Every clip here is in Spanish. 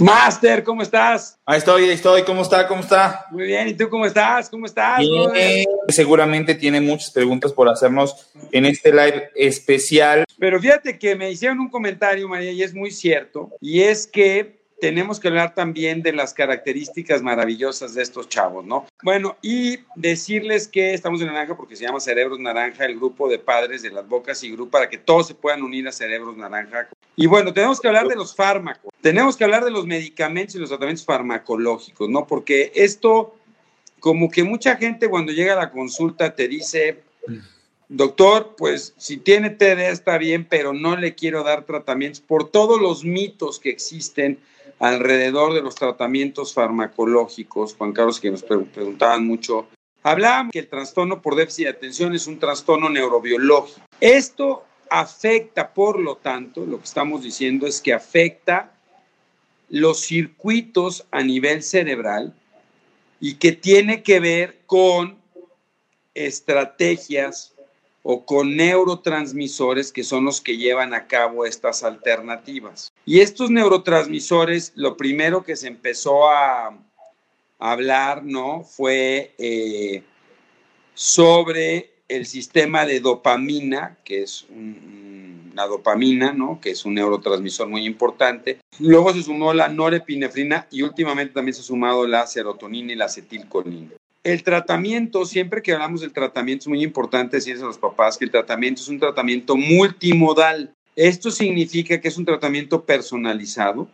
Master, ¿cómo estás? Ahí estoy, ahí estoy. ¿Cómo está? ¿Cómo está? Muy bien. ¿Y tú cómo estás? ¿Cómo estás? Bien. Seguramente tiene muchas preguntas por hacernos en este live especial. Pero fíjate que me hicieron un comentario, María, y es muy cierto. Y es que tenemos que hablar también de las características maravillosas de estos chavos, ¿no? Bueno, y decirles que estamos en Naranja porque se llama Cerebros Naranja, el grupo de padres de las bocas y grupo para que todos se puedan unir a Cerebros Naranja. Y bueno, tenemos que hablar de los fármacos, tenemos que hablar de los medicamentos y los tratamientos farmacológicos, ¿no? Porque esto, como que mucha gente cuando llega a la consulta te dice, doctor, pues si tiene TD está bien, pero no le quiero dar tratamientos por todos los mitos que existen alrededor de los tratamientos farmacológicos, Juan Carlos, que nos preguntaban mucho. Hablábamos que el trastorno por déficit de atención es un trastorno neurobiológico. Esto afecta, por lo tanto, lo que estamos diciendo es que afecta los circuitos a nivel cerebral y que tiene que ver con estrategias o con neurotransmisores que son los que llevan a cabo estas alternativas. Y estos neurotransmisores, lo primero que se empezó a hablar, ¿no? Fue eh, sobre el sistema de dopamina, que es una dopamina, ¿no? Que es un neurotransmisor muy importante. Luego se sumó la norepinefrina y últimamente también se ha sumado la serotonina y la acetilcolina. El tratamiento, siempre que hablamos del tratamiento, es muy importante decirles a los papás que el tratamiento es un tratamiento multimodal. Esto significa que es un tratamiento personalizado,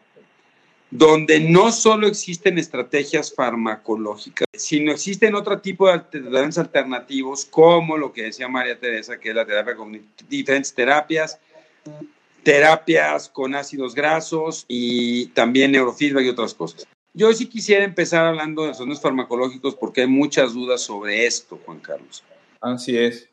donde no solo existen estrategias farmacológicas, sino existen otro tipo de tratamientos alternativos, como lo que decía María Teresa, que es la terapia con diferentes terapias, terapias con ácidos grasos y también neurofeedback y otras cosas. Yo sí quisiera empezar hablando de los farmacológicos porque hay muchas dudas sobre esto, Juan Carlos. Así es.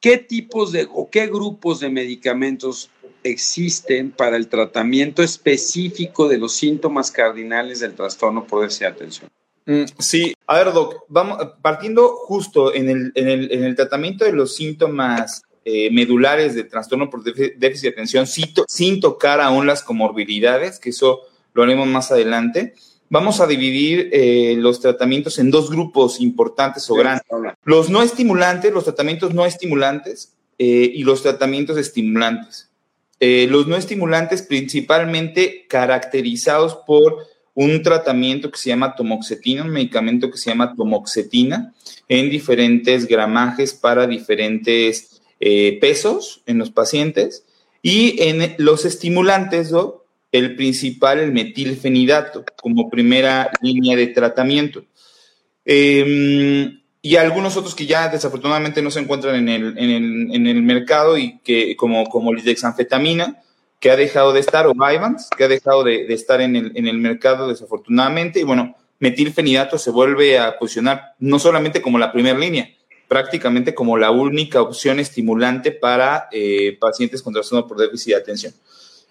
¿Qué tipos de o qué grupos de medicamentos existen para el tratamiento específico de los síntomas cardinales del trastorno por déficit de atención? Mm, sí, a ver, Doc, vamos, partiendo justo en el, en el, en el tratamiento de los síntomas eh, medulares de trastorno por déficit de atención, sin, sin tocar aún las comorbilidades, que eso lo haremos más adelante vamos a dividir eh, los tratamientos en dos grupos importantes o grandes. Los no estimulantes, los tratamientos no estimulantes eh, y los tratamientos estimulantes. Eh, los no estimulantes principalmente caracterizados por un tratamiento que se llama tomoxetina, un medicamento que se llama tomoxetina en diferentes gramajes para diferentes pesos en los pacientes. Y en los estimulantes, ¿no? El principal, el metilfenidato, como primera línea de tratamiento. Em, y algunos otros que ya desafortunadamente no se encuentran en el, en el, mercado y que, como, como dexanfetamina, que ha dejado de estar, o Vyvanse, que ha dejado de, estar en el, en el mercado desafortunadamente. Y bueno, metilfenidato se vuelve a posicionar no solamente como la primera línea, prácticamente como la única opción estimulante para eh, pacientes con trastorno por déficit de atención.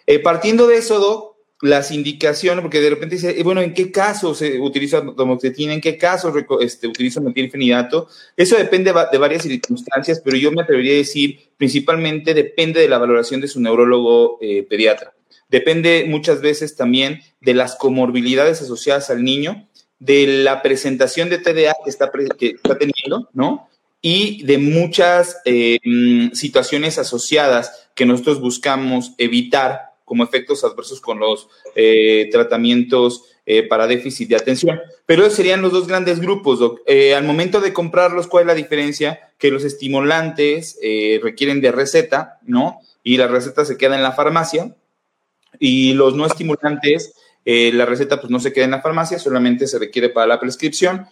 Eh, partiendo de eso, Doc, las indicaciones, porque de repente dice, eh, bueno, ¿en qué caso se utiliza tomoxetina? ¿En qué caso este, utiliza metilfenidato? Eso depende de varias circunstancias, pero yo me atrevería a decir, principalmente depende de la valoración de su neurólogo eh, pediatra. Depende muchas veces también de las comorbilidades asociadas al niño, de la presentación de TDA que está, que está teniendo, ¿no? Y de muchas mm, situaciones asociadas que nosotros buscamos evitar como efectos adversos con los eh, tratamientos eh, para déficit de atención. Pero serían los dos grandes grupos. Eh, al momento de comprarlos, ¿cuál es la diferencia? Que los estimulantes requieren de receta, ¿no? Y la receta se queda en la farmacia. Y los no estimulantes, la receta pues no se queda en la farmacia, solamente se requiere para la prescripción.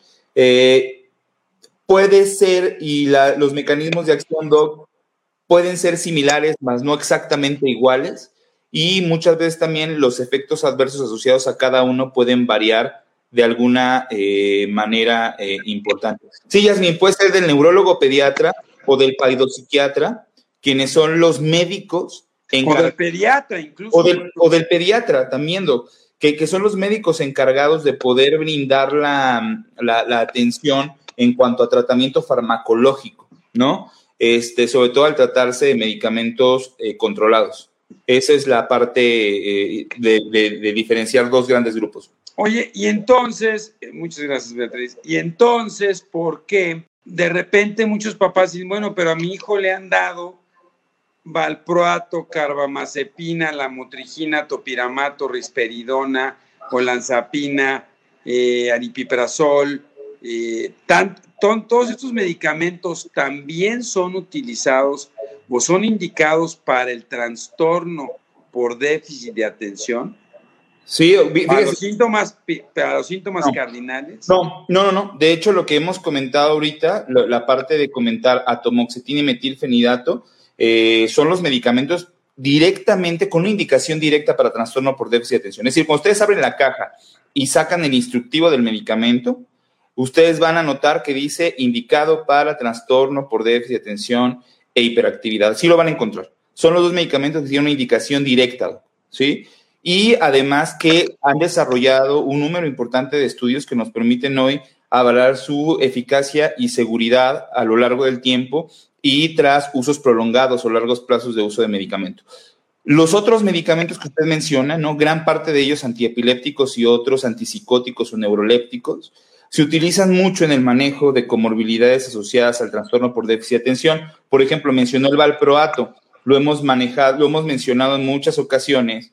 puede ser, y los mecanismos de acción, Doc, pueden ser similares, mas no exactamente iguales y muchas veces también los efectos adversos asociados a cada uno pueden variar de alguna eh, manera eh, importante. Sí, Yasmin, puede ser del neurólogo pediatra o del paidopsiquiatra, quienes son los médicos o del pediatra incluso. O del, o del pediatra también, que, que, son los médicos encargados de poder brindar la, la, atención en cuanto a tratamiento farmacológico, ¿no? Este, sobre todo al tratarse de medicamentos eh, controlados. Esa es la parte eh, de, diferenciar dos grandes grupos. Oye, y entonces, eh, muchas gracias Beatriz, y entonces, ¿por qué de repente muchos papás dicen, bueno, pero a mi hijo le han dado valproato, carbamazepina, lamotrigina, topiramato, risperidona, olanzapina, eh, aripiprazol, eh, todos estos medicamentos también son utilizados o son indicados para el trastorno por déficit de atención. Sí, para los síntomas, para los síntomas cardinales. No, no, no, no. De hecho, lo que hemos comentado ahorita, la, parte de comentar atomoxetina y metilfenidato, eh, son los medicamentos directamente con una indicación directa para trastorno por déficit de atención. Es decir, cuando ustedes abren la caja y sacan el instructivo del medicamento, ustedes van a notar que dice indicado para trastorno por déficit de atención e hiperactividad. Sí lo van a encontrar. Son los dos medicamentos que tienen una indicación directa, ¿sí? Y además que han desarrollado un número importante de estudios que nos permiten hoy avalar su eficacia y seguridad a lo largo del tiempo y tras usos prolongados o largos plazos de uso de medicamento. Los otros medicamentos que usted menciona, ¿no? Gran parte de ellos antiepilépticos y otros antipsicóticos o neurolépticos, se utilizan mucho en el manejo de comorbilidades asociadas al trastorno por déficit de atención. Por ejemplo, mencionó el valproato. Lo hemos manejado, lo hemos mencionado en muchas ocasiones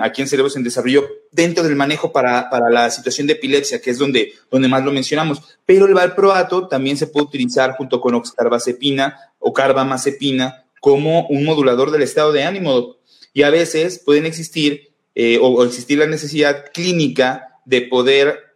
aquí en Cerebros en Desarrollo dentro del manejo para, la situación de epilepsia, que es donde, donde más lo mencionamos. Pero el valproato también se puede utilizar junto con oxcarbazepina o carbamazepina como un modulador del estado de ánimo. Y a veces pueden existir eh, o, existir la necesidad clínica de poder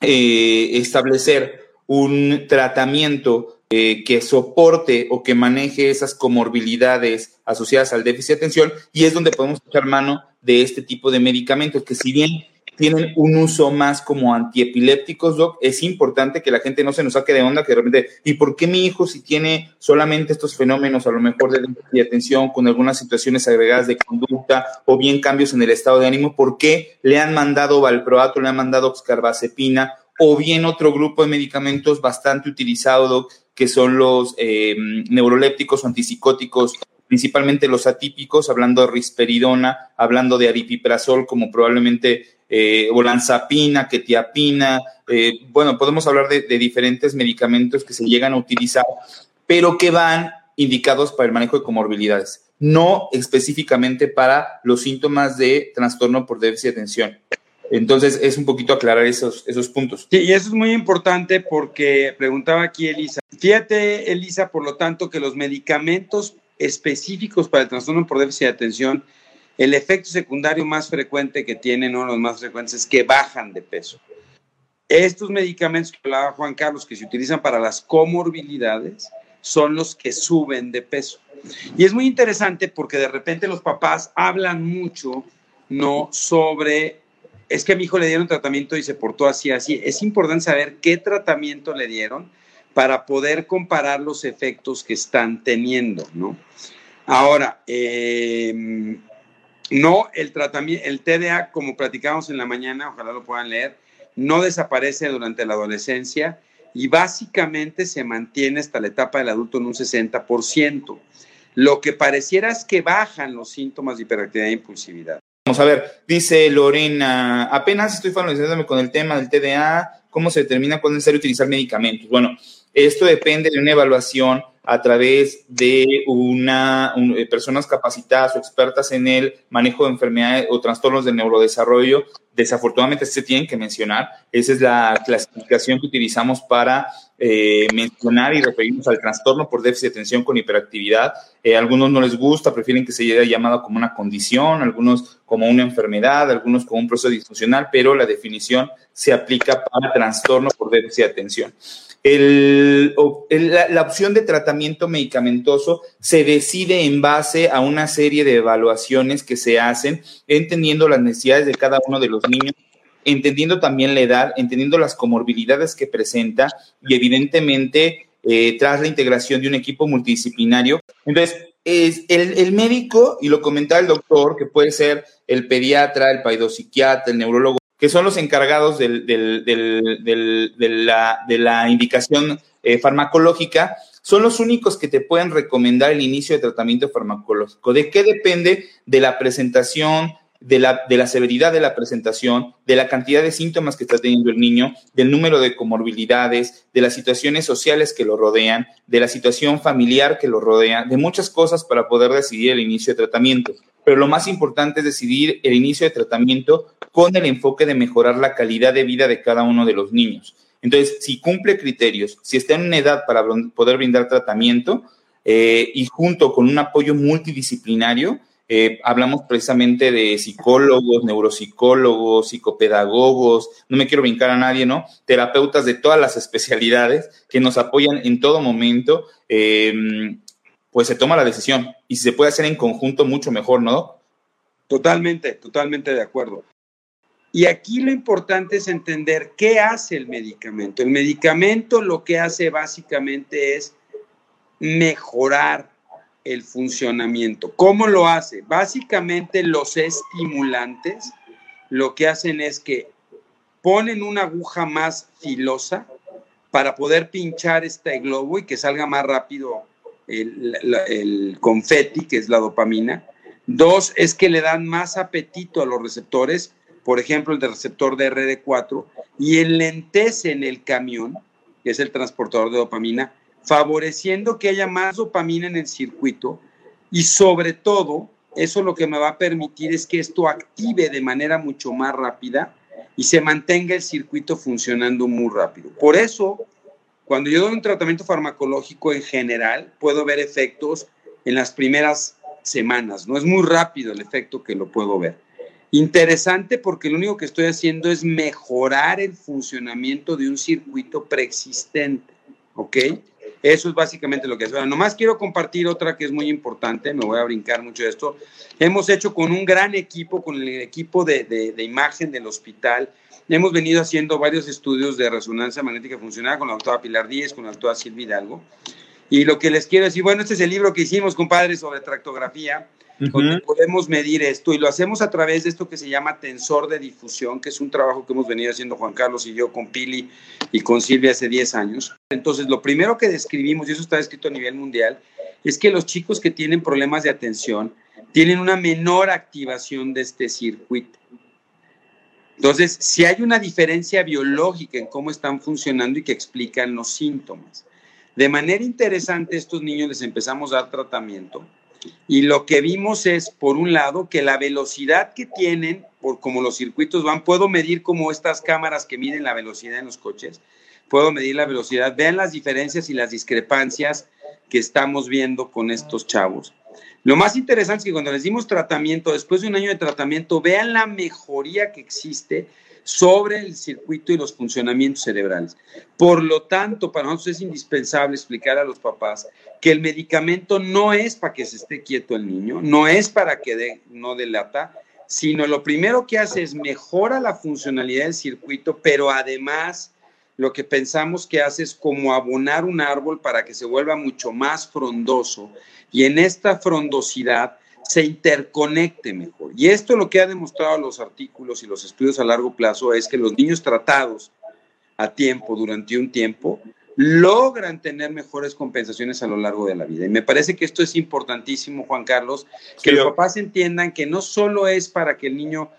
eh, establecer un tratamiento eh, que soporte o que maneje esas comorbilidades asociadas al déficit de atención y es donde podemos echar mano de este tipo de medicamentos que si bien tienen un uso más como antiepilépticos, Doc, es importante que la gente no se nos saque de onda que de repente, ¿y por qué mi hijo si tiene solamente estos fenómenos a lo mejor de de atención con algunas situaciones agregadas de conducta o bien cambios en el estado de ánimo, por qué le han mandado valproato, le han mandado oxcarbazepina o bien otro grupo de medicamentos bastante utilizado, Doc, que son los eh, neurolépticos o antipsicóticos, principalmente los atípicos, hablando de risperidona, hablando de aripiprazol, como probablemente eh, olanzapina, ketiapina, eh, bueno, podemos hablar de, diferentes medicamentos que se llegan a utilizar, pero que van indicados para el manejo de comorbilidades, no específicamente para los síntomas de trastorno por déficit de atención. Entonces, es un poquito aclarar esos, esos puntos. Sí, y eso es muy importante porque preguntaba aquí Elisa. Fíjate, Elisa, por lo tanto, que los medicamentos específicos para el trastorno por déficit de atención, el efecto secundario más frecuente que tienen, uno de los más frecuentes, es que bajan de peso. Estos medicamentos que hablaba Juan Carlos, que se utilizan para las comorbilidades, son los que suben de peso. Y es muy interesante porque de repente los papás hablan mucho, ¿no? Sobre es que a mi hijo le dieron tratamiento y se portó así, así. Es importante saber qué tratamiento le dieron para poder comparar los efectos que están teniendo, ¿no? Ahora, em, no, el tratamiento, el TDA, como platicamos en la mañana, ojalá lo puedan leer, no desaparece durante la adolescencia y básicamente se mantiene hasta la etapa del adulto en un 60%. Lo que pareciera es que bajan los síntomas de hiperactividad e impulsividad. Vamos a ver, dice Lorena, apenas estoy familiarizándome con el tema del TDA, cómo se determina cuándo es necesario utilizar medicamentos. Bueno, esto depende de una evaluación a través de una, eh, personas capacitadas o expertas en el manejo de enfermedades o trastornos del neurodesarrollo. Desafortunadamente se tienen que mencionar. Esa es la clasificación que utilizamos para eh, mencionar y referirnos al trastorno por déficit de atención con hiperactividad. Eh, algunos no les gusta, prefieren que se haya llamado como una condición, algunos como una enfermedad, algunos como un proceso disfuncional, pero la definición se aplica para trastorno por déficit de atención la, opción de tratamiento medicamentoso se decide en base a una serie de evaluaciones que se hacen, entendiendo las necesidades de cada uno de los niños, entendiendo también la edad, entendiendo las comorbilidades que presenta y evidentemente eh, tras la integración de un equipo multidisciplinario. Entonces, es el, médico, y lo comentaba el doctor, que puede ser el pediatra, el paidopsiquiatra, el neurólogo, que son los encargados de, la, indicación eh, farmacológica, son los únicos que te pueden recomendar el inicio de tratamiento farmacológico. ¿De qué depende? De la presentación, de la, de la severidad de la presentación, de la cantidad de síntomas que está teniendo el niño, del número de comorbilidades, de las situaciones sociales que lo rodean, de la situación familiar que lo rodea, de muchas cosas para poder decidir el inicio de tratamiento. Pero lo más importante es decidir el inicio de tratamiento con el enfoque de mejorar la calidad de vida de cada uno de los niños. Entonces, si cumple criterios, si está en una edad para poder brindar tratamiento eh, y junto con un apoyo multidisciplinario, eh, hablamos precisamente de psicólogos, neuropsicólogos, psicopedagogos, no me quiero brincar a nadie, ¿no? Terapeutas de todas las especialidades que nos apoyan en todo momento, em, pues se toma la decisión. Y si se puede hacer en conjunto, mucho mejor, ¿no? Totalmente, totalmente de acuerdo. Y aquí lo importante es entender qué hace el medicamento. El medicamento lo que hace básicamente es mejorar el funcionamiento. ¿Cómo lo hace? Básicamente los estimulantes lo que hacen es que ponen una aguja más filosa para poder pinchar este globo y que salga más rápido el, el confeti, que es la dopamina. Dos, es que le dan más apetito a los receptores, por ejemplo, el de receptor de RD4, y enlentecen el camión, que es el transportador de dopamina, favoreciendo que haya más dopamina en el circuito y sobre todo, eso lo que me va a permitir es que esto active de manera mucho más rápida y se mantenga el circuito funcionando muy rápido. Por eso, cuando yo doy un tratamiento farmacológico en general, puedo ver efectos en las primeras semanas. No es muy rápido el efecto que lo puedo ver. Interesante porque lo único que estoy haciendo es mejorar el funcionamiento de un circuito preexistente. ¿Ok? Eso es básicamente lo que es. Bueno, nomás quiero compartir otra que es muy importante, me voy a brincar mucho de esto. Hemos hecho con un gran equipo, con el equipo de, de, imagen del hospital, hemos venido haciendo varios estudios de resonancia magnética funcional con la doctora Pilar Díez, con la doctora Silvia Hidalgo. Y lo que les quiero decir, bueno, este es el libro que hicimos, compadre, sobre tractografía podemos medir esto y lo hacemos a través de esto que se llama tensor de difusión, que es un trabajo que hemos venido haciendo Juan Carlos y yo con Pili y con Silvia hace 10 años. Entonces, lo primero que describimos, y eso está escrito a nivel mundial, es que los chicos que tienen problemas de atención tienen una menor activación de este circuito. Entonces, si hay una diferencia biológica en cómo están funcionando y que explican los síntomas. De manera interesante, estos niños les empezamos a dar tratamiento y lo que vimos es, por un lado, que la velocidad que tienen, por como los circuitos van, puedo medir como estas cámaras que miden la velocidad en los coches, puedo medir la velocidad. Vean las diferencias y las discrepancias que estamos viendo con estos chavos. Lo más interesante es que cuando les dimos tratamiento, después de un año de tratamiento, vean la mejoría que existe sobre el circuito y los funcionamientos cerebrales. Por lo tanto, para nosotros es indispensable explicar a los papás que el medicamento no es para que se esté quieto el niño, no es para que no delata, sino lo primero que hace es mejora la funcionalidad del circuito, pero además lo que pensamos que hace es como abonar un árbol para que se vuelva mucho más frondoso y en esta frondosidad se interconecte mejor. Y esto lo que ha demostrado los artículos y los estudios a largo plazo es que los niños tratados a tiempo, durante un tiempo, logran tener mejores compensaciones a lo largo de la vida. Y me parece que esto es importantísimo, Juan Carlos, que los papás entiendan que no solo es para que el niño,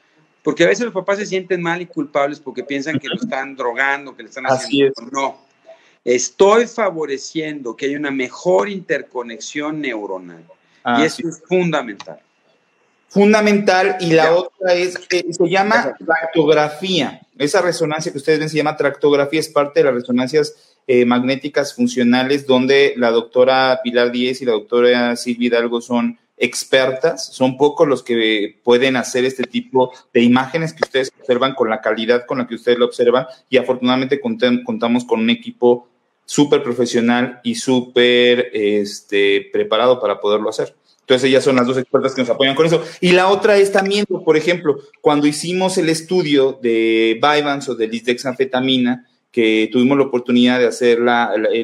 porque a veces los papás se sienten mal y culpables porque piensan que lo están drogando, que le están haciendo. No, estoy favoreciendo que haya una mejor interconexión neuronal y eso es fundamental. Fundamental. Y la otra es, que se llama tractografía. Esa resonancia que ustedes ven se llama tractografía, es parte de las resonancias eh, magnéticas funcionales, donde la doctora Pilar Díez y la doctora Silvia Hidalgo son expertas, son pocos los que pueden hacer este tipo de imágenes que ustedes observan con la calidad con la que ustedes lo observan y afortunadamente contamos con un equipo súper profesional y súper este, preparado para poderlo hacer. Entonces ellas son las dos expertas que nos apoyan con eso. Y la otra es también, por ejemplo, cuando hicimos el estudio de Vyvanse o de lisdexanfetamina, que tuvimos la oportunidad de hacer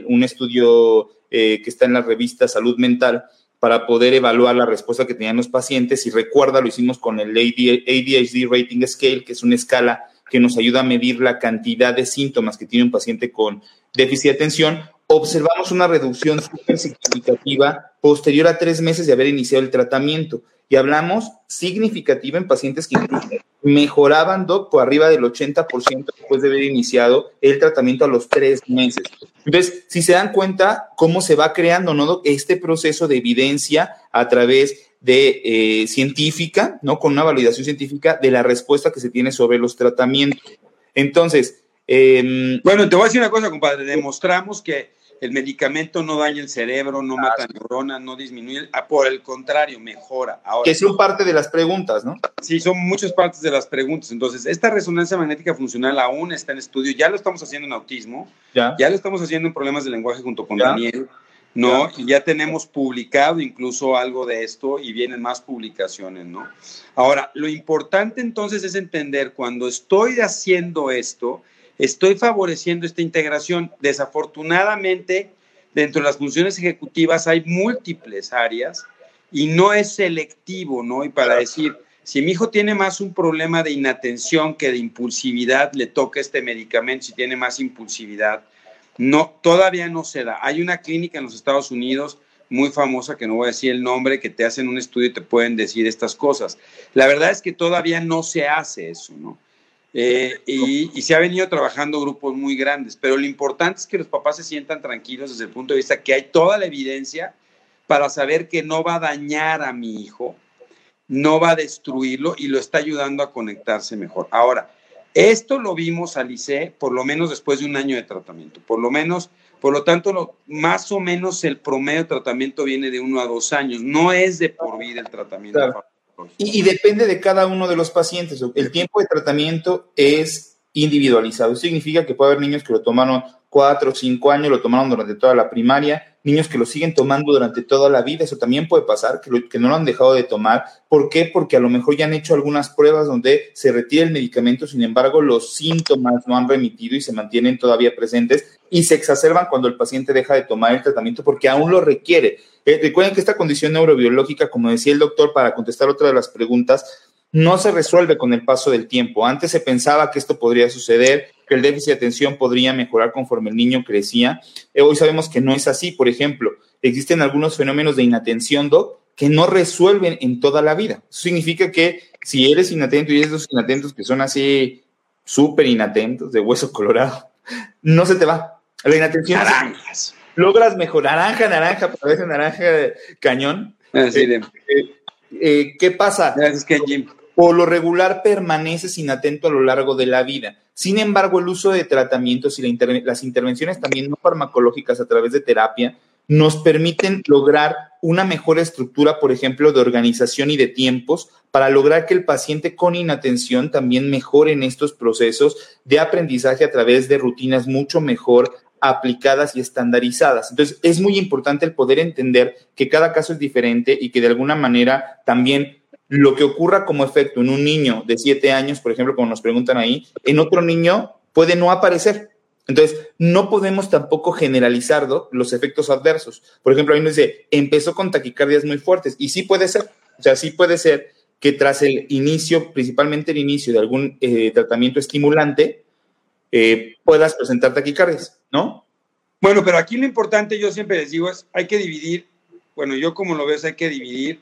un estudio eh, que está en la revista Salud Mental para poder evaluar la respuesta que tenían los pacientes. Y recuerda, lo hicimos con el ADHD Rating Scale, que es una escala que nos ayuda a medir la cantidad de síntomas que tiene un paciente con déficit de atención. Observamos una reducción súper significativa posterior a tres meses de haber iniciado el tratamiento. Y hablamos significativa en pacientes que incluso mejoraban, Doc, por arriba del 80% después de haber iniciado el tratamiento a los tres meses. Entonces, si se dan cuenta cómo se va creando, ¿no, Este proceso de evidencia a través de eh, científica, ¿no? Con una validación científica de la respuesta que se tiene sobre los tratamientos. Entonces, em, bueno, te voy a decir una cosa, compadre. Demostramos que el medicamento no daña el cerebro, no mata neuronas, no disminuye, ah, por el contrario, mejora. Ahora, que son parte de las preguntas, ¿no? Sí, son muchas partes de las preguntas. Entonces, esta resonancia magnética funcional aún está en estudio, ya lo estamos haciendo en autismo, ya, lo estamos haciendo en problemas de lenguaje junto con Daniel, ¿no? Y ya tenemos publicado incluso algo de esto y vienen más publicaciones, ¿no? Ahora, lo importante entonces es entender cuando estoy haciendo esto, estoy favoreciendo esta integración. Desafortunadamente, dentro de las funciones ejecutivas hay múltiples áreas y no es selectivo, ¿no? Y para decir, si mi hijo tiene más un problema de inatención que de impulsividad, le toca este medicamento si tiene más impulsividad. No, todavía no se da. Hay una clínica en los Estados Unidos muy famosa, que no voy a decir el nombre, que te hacen un estudio y te pueden decir estas cosas. La verdad es que todavía no se hace eso, ¿no? Eh, y, se ha venido trabajando grupos muy grandes, pero lo importante es que los papás se sientan tranquilos desde el punto de vista que hay toda la evidencia para saber que no va a dañar a mi hijo, no va a destruirlo y lo está ayudando a conectarse mejor. Ahora, esto lo vimos al ICE por lo menos después de un año de tratamiento, por lo menos, por lo tanto, lo, más o menos el promedio de tratamiento viene de uno a dos años, no es de por vida el tratamiento. Y, depende de cada uno de los pacientes. El tiempo de tratamiento es individualizado. significa que puede haber niños que lo tomaron cuatro o cinco años, lo tomaron durante toda la primaria, niños que lo siguen tomando durante toda la vida. Eso también puede pasar, que, que no lo han dejado de tomar. ¿Por qué? Porque a lo mejor ya han hecho algunas pruebas donde se retira el medicamento, sin embargo, los síntomas no han remitido y se mantienen todavía presentes y se exacerban cuando el paciente deja de tomar el tratamiento porque aún lo requiere. Eh, recuerden que esta condición neurobiológica, como decía el doctor, para contestar otra de las preguntas, no se resuelve con el paso del tiempo. Antes se pensaba que esto podría suceder, que el déficit de atención podría mejorar conforme el niño crecía. Eh, hoy sabemos que no es así. Por ejemplo, existen algunos fenómenos de inatención, Doc, que no resuelven en toda la vida. Eso significa que si eres inatento y esos inatentos que son así súper inatentos, de hueso colorado, no se te va. La inatención logras mejor. Naranja, naranja, parece naranja cañón. Ah, eh, eh, eh, ¿Qué pasa? Por lo regular permaneces inatento a lo largo de la vida. Sin embargo, el uso de tratamientos y las intervenciones también no farmacológicas a través de terapia nos permiten lograr una mejor estructura, por ejemplo, de organización y de tiempos, para lograr que el paciente con inatención también mejore en estos procesos de aprendizaje a través de rutinas mucho mejor aplicadas y estandarizadas. Entonces, es muy importante el poder entender que cada caso es diferente y que de alguna manera también lo que ocurra como efecto en un niño de siete años, por ejemplo, como nos preguntan ahí, en otro niño puede no aparecer. Entonces, no podemos tampoco generalizar los efectos adversos. Por ejemplo, ahí nos dice, empezó con taquicardias muy fuertes. Y sí puede ser. O sea, sí puede ser que tras el inicio, principalmente el inicio de algún eh, tratamiento estimulante, eh, puedas presentar taquicardias, ¿no? Bueno, pero aquí lo importante, yo siempre les digo, es hay que dividir, bueno, yo como lo veo, hay que dividir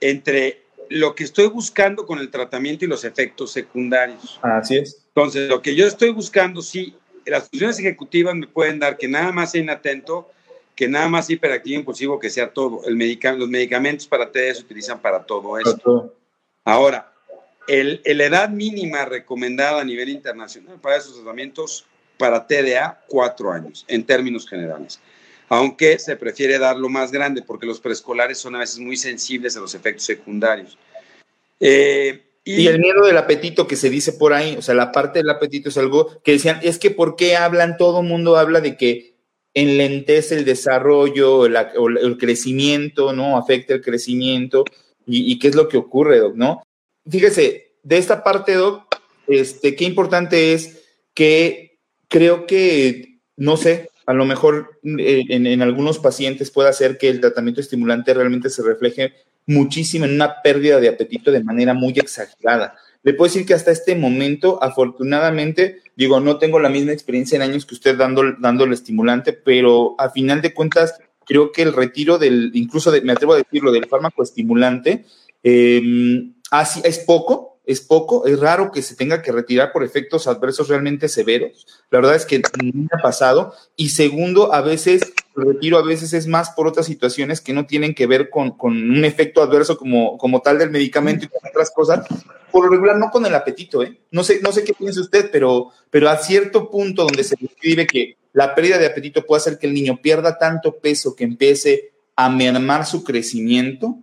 entre lo que estoy buscando con el tratamiento y los efectos secundarios. Así es. Entonces, lo que yo estoy buscando, sí, las funciones ejecutivas me pueden dar que nada más sea inatento, que nada más hiperactivo impulsivo, que sea todo. El los medicamentos para TD se utilizan para todo eso. Ahora, el, la edad mínima recomendada a nivel internacional para esos tratamientos para TDA, cuatro años, en términos generales. Aunque se prefiere darlo más grande porque los preescolares son a veces muy sensibles a los efectos secundarios. Eh, y, el miedo del apetito que se dice por ahí, o sea, la parte del apetito es algo que decían, es que ¿por qué hablan? Todo el mundo habla de que enlentece el desarrollo, el, crecimiento, ¿no? Afecta el crecimiento. Y, y, qué es lo que ocurre, ¿no? Fíjese, de esta parte, Doc, este, qué importante es que creo que, no sé, a lo mejor eh, en, algunos pacientes puede hacer que el tratamiento estimulante realmente se refleje muchísimo en una pérdida de apetito de manera muy exagerada. Le puedo decir que hasta este momento, afortunadamente, digo, no tengo la misma experiencia en años que usted dando, dando el estimulante, pero a final de cuentas, creo que el retiro del, incluso me atrevo a decirlo, del fármaco estimulante, eh, así, es poco, es poco, es raro que se tenga que retirar por efectos adversos realmente severos. La verdad es que no ha pasado. Y segundo, a veces el retiro a veces es más por otras situaciones que no tienen que ver con, un efecto adverso como, como tal del medicamento y con otras cosas. Por lo regular, no con el apetito, ¿eh? No sé, no sé qué piensa usted, pero, pero a cierto punto donde se describe que la pérdida de apetito puede hacer que el niño pierda tanto peso que empiece a mermar su crecimiento,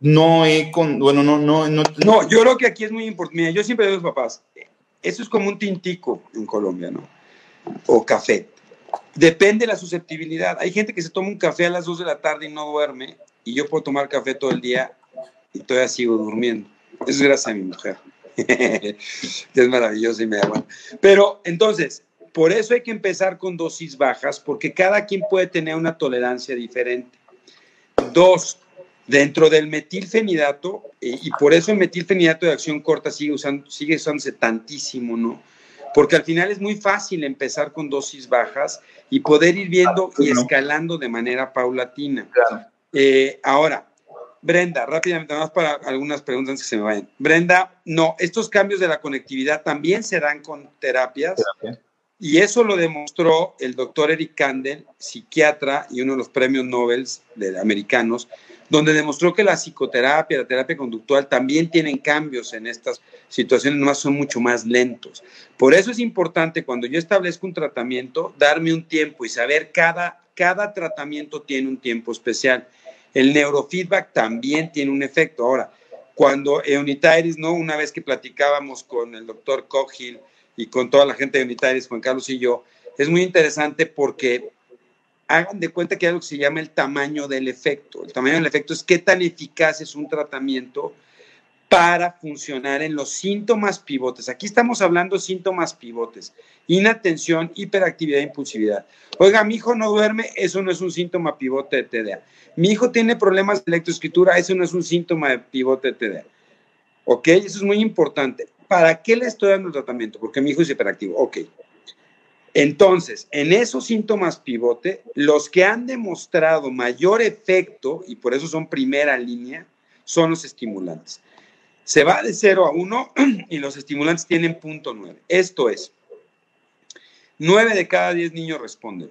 no he con, bueno, no, no, no. No, yo creo que aquí es muy importante. Mira, yo siempre digo a los papás, eso es como un tintico en Colombia, ¿no? O café. Depende de la susceptibilidad. Hay gente que se toma un café a las 2 de la tarde y no duerme, y yo puedo tomar café todo el día y todavía sigo durmiendo. Es gracias a mi mujer. es maravilloso y me da Pero entonces, por eso hay que empezar con dosis bajas, porque cada quien puede tener una tolerancia diferente. Dos, Dentro del metilfenidato, eh, y por eso el metilfenidato de acción corta sigue, usando, sigue usándose tantísimo, ¿no? Porque al final es muy fácil empezar con dosis bajas y poder ir viendo y escalando de manera paulatina. Eh, ahora, Brenda, rápidamente, más para algunas preguntas antes que se me vayan. Brenda, no, estos cambios de la conectividad también se dan con terapias. Y eso lo demostró el doctor Eric Kandel, psiquiatra y uno de los premios Nobel de americanos, donde demostró que la psicoterapia, la terapia conductual también tienen cambios en estas situaciones, más son mucho más lentos. Por eso es importante cuando yo establezco un tratamiento, darme un tiempo y saber cada, cada tratamiento tiene un tiempo especial. El neurofeedback también tiene un efecto. Ahora, cuando Eunitairis, ¿no? Una vez que platicábamos con el doctor Cogill y con toda la gente de Eunitairis, Juan Carlos y yo, es muy interesante porque hagan de cuenta que hay algo que se llama el tamaño del efecto. El tamaño del efecto es qué tan eficaz es un tratamiento para funcionar en los síntomas pivotes. Aquí estamos hablando de síntomas pivotes. Inatención, hiperactividad impulsividad. Oiga, mi hijo no duerme, eso no es un síntoma pivote de TDA. Mi hijo tiene problemas de lectoescritura, eso no es un síntoma de pivote de TDA. ¿Ok? Eso es muy importante. ¿Para qué le estoy dando el tratamiento? Porque mi hijo es hiperactivo. Ok. Entonces, en esos síntomas pivote, los que han demostrado mayor efecto, y por eso son primera línea, son los estimulantes. Se va de 0 a 1 y los estimulantes tienen punto 9. Esto es, 9 de cada 10 niños responden.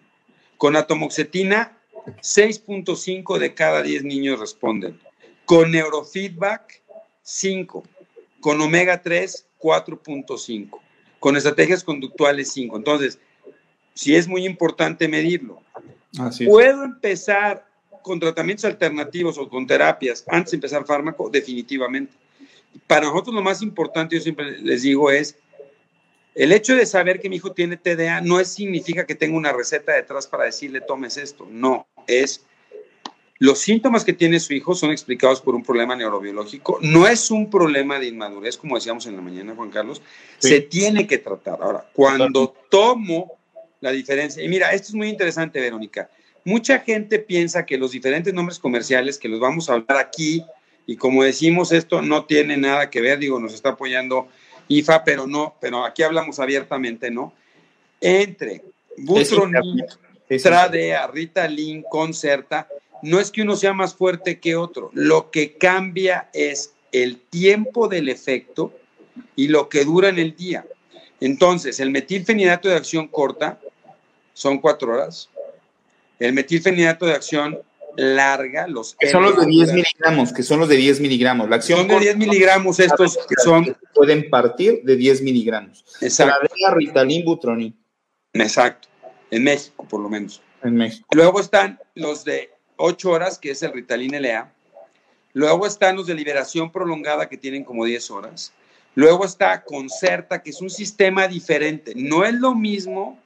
Con atomoxetina, 6.5 de cada 10 niños responden. Con neurofeedback, 5. Con omega 3, 4.5. Con estrategias conductuales, 5. Entonces, sí es muy importante medirlo. ¿Puedo empezar con tratamientos alternativos o con terapias antes de empezar fármaco? Definitivamente. Para nosotros lo más importante, yo siempre les digo, es el hecho de saber que mi hijo tiene TDA no es, significa que tenga una receta detrás para decirle tomes esto. No, es los síntomas que tiene su hijo son explicados por un problema neurobiológico. No es un problema de inmadurez, como decíamos en la mañana, Juan Carlos. Se tiene que tratar. Ahora, cuando tomo la diferencia. Y mira, esto es muy interesante, Verónica. Mucha gente piensa que los diferentes nombres comerciales que los vamos a hablar aquí, y como decimos, esto no tiene nada que ver, digo, nos está apoyando IFA, pero no, pero aquí hablamos abiertamente, ¿no? Entre Butronin, Tradea, Ritalin, Concerta, no es que uno sea más fuerte que otro, lo que cambia es el tiempo del efecto y lo que dura en el día. Entonces, el metilfenidato de acción corta son cuatro horas. El metilfenidato de acción larga, los... Que son los de 10 miligramos, que son los de 10 miligramos. La acción son de 10 miligramos estos que son... Pueden partir de 10 miligramos. Exacto. La Ritalin, Butronin. Exacto. En México, por lo menos. En México. Luego están los de 8 horas, que es el Ritalin LA. Luego están los de liberación prolongada, que tienen como 10 horas. Luego está Concerta, que es un sistema diferente. No es lo mismo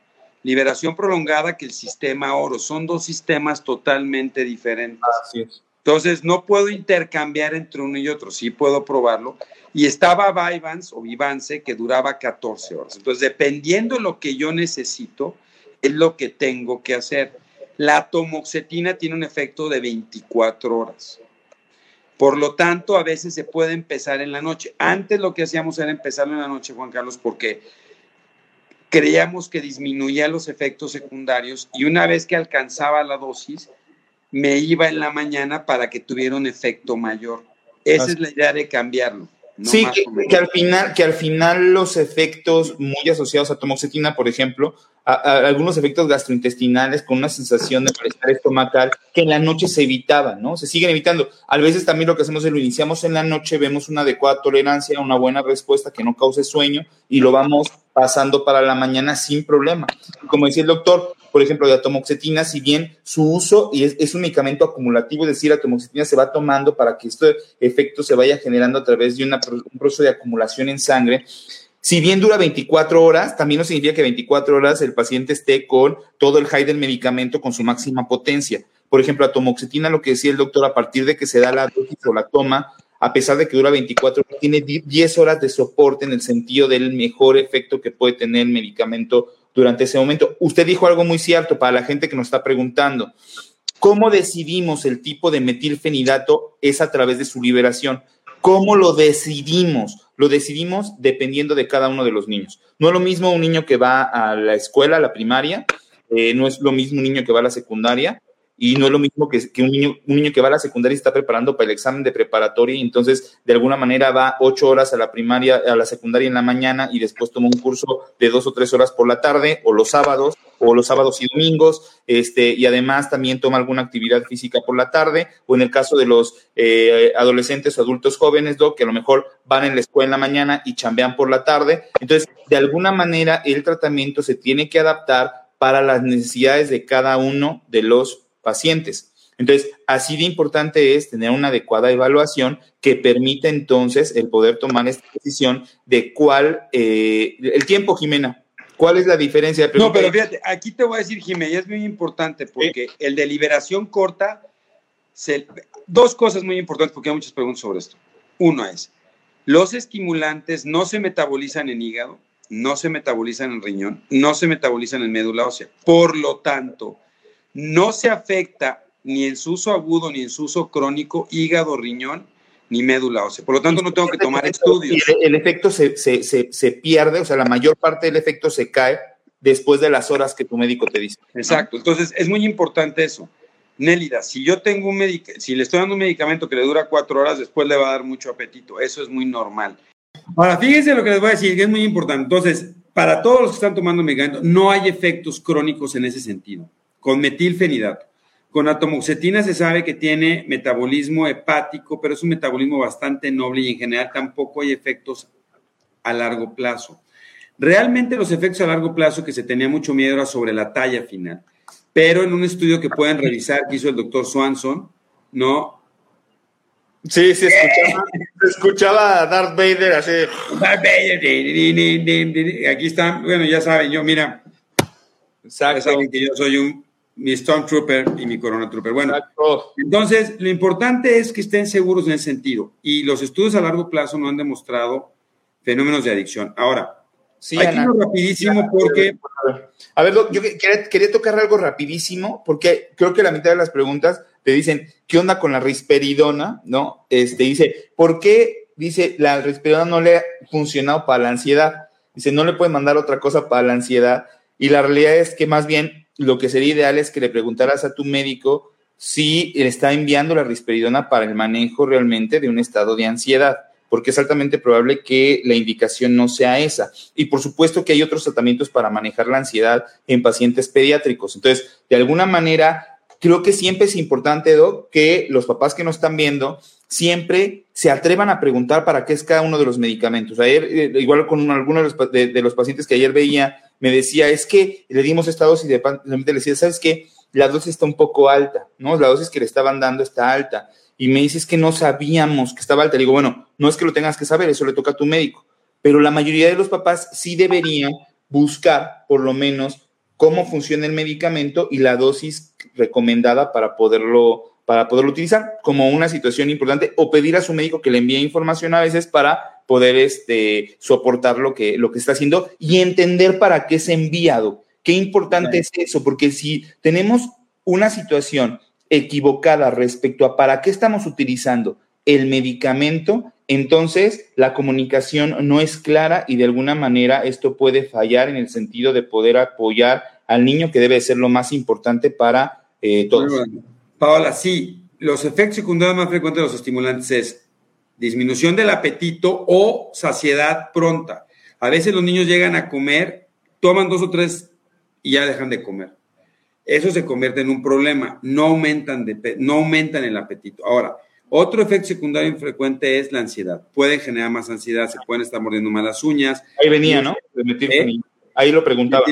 liberación prolongada que el sistema oro. Son dos sistemas totalmente diferentes. Así es. Entonces, no puedo intercambiar entre uno y otro, sí puedo probarlo. Y estaba Vyvanse o Vivance que duraba 14 horas. Entonces, dependiendo de lo que yo necesito, es lo que tengo que hacer. La tomoxetina tiene un efecto de 24 horas. Por lo tanto, a veces se puede empezar en la noche. Antes lo que hacíamos era empezarlo en la noche, Juan Carlos, porque creíamos que disminuía los efectos secundarios y una vez que alcanzaba la dosis, me iba en la mañana para que tuviera un efecto mayor. Esa es la idea de cambiarlo. sí, que, al final, que al final los efectos muy asociados a tomoxetina, por ejemplo, algunos efectos gastrointestinales con una sensación de malestar estomacal que en la noche se evitaban, ¿no? Se siguen evitando. A veces también lo que hacemos es lo iniciamos en la noche, vemos una adecuada tolerancia, una buena respuesta que no cause sueño y lo vamos pasando para la mañana sin problema. Como decía el doctor, por ejemplo, de atomoxetina, si bien su uso y es, un medicamento acumulativo, es decir, la atomoxetina se va tomando para que este efecto se vaya generando a través de un proceso de acumulación en sangre, si bien dura 24 horas, también no significa que 24 horas el paciente esté con todo el high del medicamento con su máxima potencia. Por ejemplo, la tomoxetina, lo que decía el doctor, a partir de que se da la dosis o la toma, a pesar de que dura 24 horas, tiene 10 horas de soporte en el sentido del mejor efecto que puede tener el medicamento durante ese momento. Usted dijo algo muy cierto para la gente que nos está preguntando. ¿Cómo decidimos el tipo de metilfenidato? Es a través de su liberación. ¿Cómo lo decidimos? Lo decidimos dependiendo de cada uno de los niños. No es lo mismo un niño que va a la escuela, a la primaria, eh, no es lo mismo un niño que va a la secundaria, y no es lo mismo que, un, niño, un niño que va a la secundaria y está preparando para el examen de preparatoria y entonces de alguna manera va ocho horas a la primaria, a la secundaria en la mañana y después toma un curso de dos o tres horas por la tarde o los sábados o los sábados y domingos, este, y además también toma alguna actividad física por la tarde, o en el caso de los eh, adolescentes o adultos jóvenes, que a lo mejor van en la escuela en la mañana y chambean por la tarde. Entonces, de alguna manera, el tratamiento se tiene que adaptar para las necesidades de cada uno de los pacientes. Entonces, así de importante es tener una adecuada evaluación que permita entonces el poder tomar esta decisión de cuál, eh, el tiempo, Jimena, ¿cuál es la diferencia? no, pero fíjate, aquí te voy a decir, Jimena, es muy importante porque el de liberación corta, dos cosas muy importantes porque hay muchas preguntas sobre esto. Uno es, los estimulantes no se metabolizan en hígado, no se metabolizan en riñón, no se metabolizan en médula ósea. Por lo tanto, no se afecta ni en su uso agudo ni en su uso crónico hígado, riñón ni médula ósea. Por lo tanto, no tengo que tomar estudios. El, efecto se, se, pierde, o sea, la mayor parte del efecto se cae después de las horas que tu médico te dice. Exacto. Entonces, es muy importante eso. Nélida, si yo tengo un si le estoy dando un medicamento que le dura cuatro horas, después le va a dar mucho apetito. Eso es muy normal. Ahora, fíjense lo que les voy a decir, que es muy importante. Entonces, para todos los que están tomando medicamento, no hay efectos crónicos en ese sentido con metilfenidato. Con atomoxetina se sabe que tiene metabolismo hepático, pero es un metabolismo bastante noble y en general tampoco hay efectos a largo plazo. Realmente los efectos a largo plazo que se tenía mucho miedo era sobre la talla final, pero en un estudio que pueden revisar que hizo el doctor Swanson, ¿no? Sí, sí, escuchaba, escuchaba a Darth Vader así. Darth Vader, aquí están, bueno, ya saben, yo, mira, ya saben que yo soy un mi Stormtrooper y mi Corona Trooper. Bueno, entonces lo importante es que estén seguros en ese sentido. Y los estudios a largo plazo no han demostrado fenómenos de adicción. Ahora, sí, aquí rapidísimo porque... A ver, yo quería, tocar algo rapidísimo porque creo que la mitad de las preguntas te dicen, ¿qué onda con la risperidona? ¿No? Este dice, ¿por qué, dice, la risperidona no le ha funcionado para la ansiedad? Dice, no le puede mandar otra cosa para la ansiedad. Y la realidad es que más bien lo que sería ideal es que le preguntaras a tu médico si está enviando la risperidona para el manejo realmente de un estado de ansiedad, porque es altamente probable que la indicación no sea esa. Y por supuesto que hay otros tratamientos para manejar la ansiedad en pacientes pediátricos. Entonces, de alguna manera, creo que siempre es importante, Doc, que los papás que nos están viendo siempre se atrevan a preguntar para qué es cada uno de los medicamentos. Ayer, eh, igual con algunos de los pacientes que ayer veía, me decía, es que le dimos esta dosis de le decía, ¿sabes qué? La dosis está un poco alta, ¿no? La dosis que le estaban dando está alta. Y me dices que no sabíamos que estaba alta. Le digo, bueno, no es que lo tengas que saber, eso le toca a tu médico. Pero la mayoría de los papás sí deberían buscar, por lo menos, cómo funciona el medicamento y la dosis recomendada para poderlo para poderlo utilizar como una situación importante o pedir a su médico que le envíe información a veces para poder este, soportar lo que, lo que está haciendo y entender para qué es enviado. Qué importante es eso, porque si tenemos una situación equivocada respecto a para qué estamos utilizando el medicamento, entonces la comunicación no es clara y de alguna manera esto puede fallar en el sentido de poder apoyar al niño, que debe ser lo más importante para eh, todos. Paola, sí, los efectos secundarios más frecuentes de los estimulantes es disminución del apetito o saciedad pronta. A veces los niños llegan a comer, toman dos o tres y ya dejan de comer. Eso se convierte en un problema, no aumentan, de, no aumentan el apetito. Ahora, otro efecto secundario infrecuente es la ansiedad. Pueden generar más ansiedad, se pueden estar mordiendo más las uñas. Ahí venía, ¿no? ¿Eh? Ahí lo preguntaba.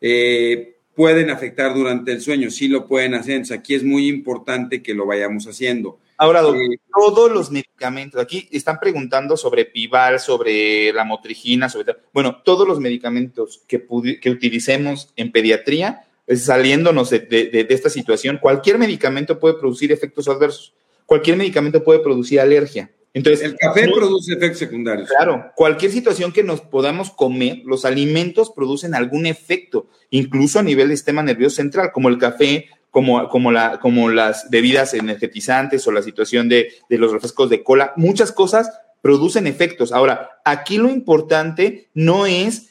Eh, pueden afectar durante el sueño, sí lo pueden hacer. Entonces, aquí es muy importante que lo vayamos haciendo. Ahora, eh, todos los medicamentos, aquí están preguntando sobre Pival, sobre la motrigina, sobre... Bueno, todos los medicamentos que, que utilicemos en pediatría, saliéndonos de, esta situación, cualquier medicamento puede producir efectos adversos, cualquier medicamento puede producir alergia. Entonces, el café produce efectos secundarios. Claro, cualquier situación que nos podamos comer, los alimentos producen algún efecto, incluso a nivel del sistema nervioso central, como el café, como, como, la, como las bebidas energetizantes o la situación de, de los refrescos de cola. Muchas cosas producen efectos. Ahora, aquí lo importante no es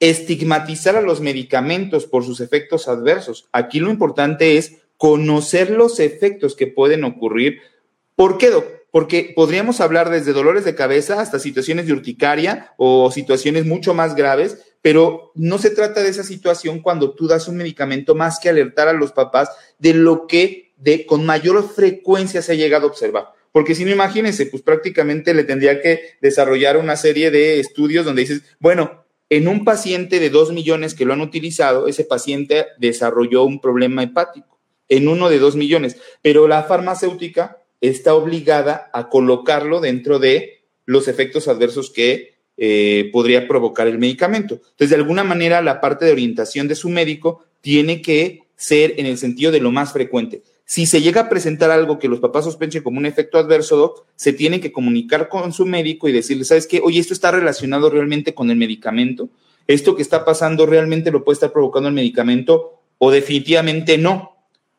estigmatizar a los medicamentos por sus efectos adversos. Aquí lo importante es conocer los efectos que pueden ocurrir. ¿Por qué, porque podríamos hablar desde dolores de cabeza hasta situaciones de urticaria o situaciones mucho más graves, pero no se trata de esa situación cuando tú das un medicamento más que alertar a los papás de lo que de, con mayor frecuencia se ha llegado a observar. Porque si no, imagínense, pues prácticamente le tendría que desarrollar una serie de estudios donde dices, bueno, en un paciente de dos millones que lo han utilizado, ese paciente desarrolló un problema hepático, en uno de dos millones, pero la farmacéutica está obligada a colocarlo dentro de los efectos adversos que eh, podría provocar el medicamento. Entonces, de alguna manera, la parte de orientación de su médico tiene que ser en el sentido de lo más frecuente. Si se llega a presentar algo que los papás sospechen como un efecto adverso, se tiene que comunicar con su médico y decirle, ¿sabes qué? Oye, esto está relacionado realmente con el medicamento. Esto que está pasando realmente lo puede estar provocando el medicamento o definitivamente no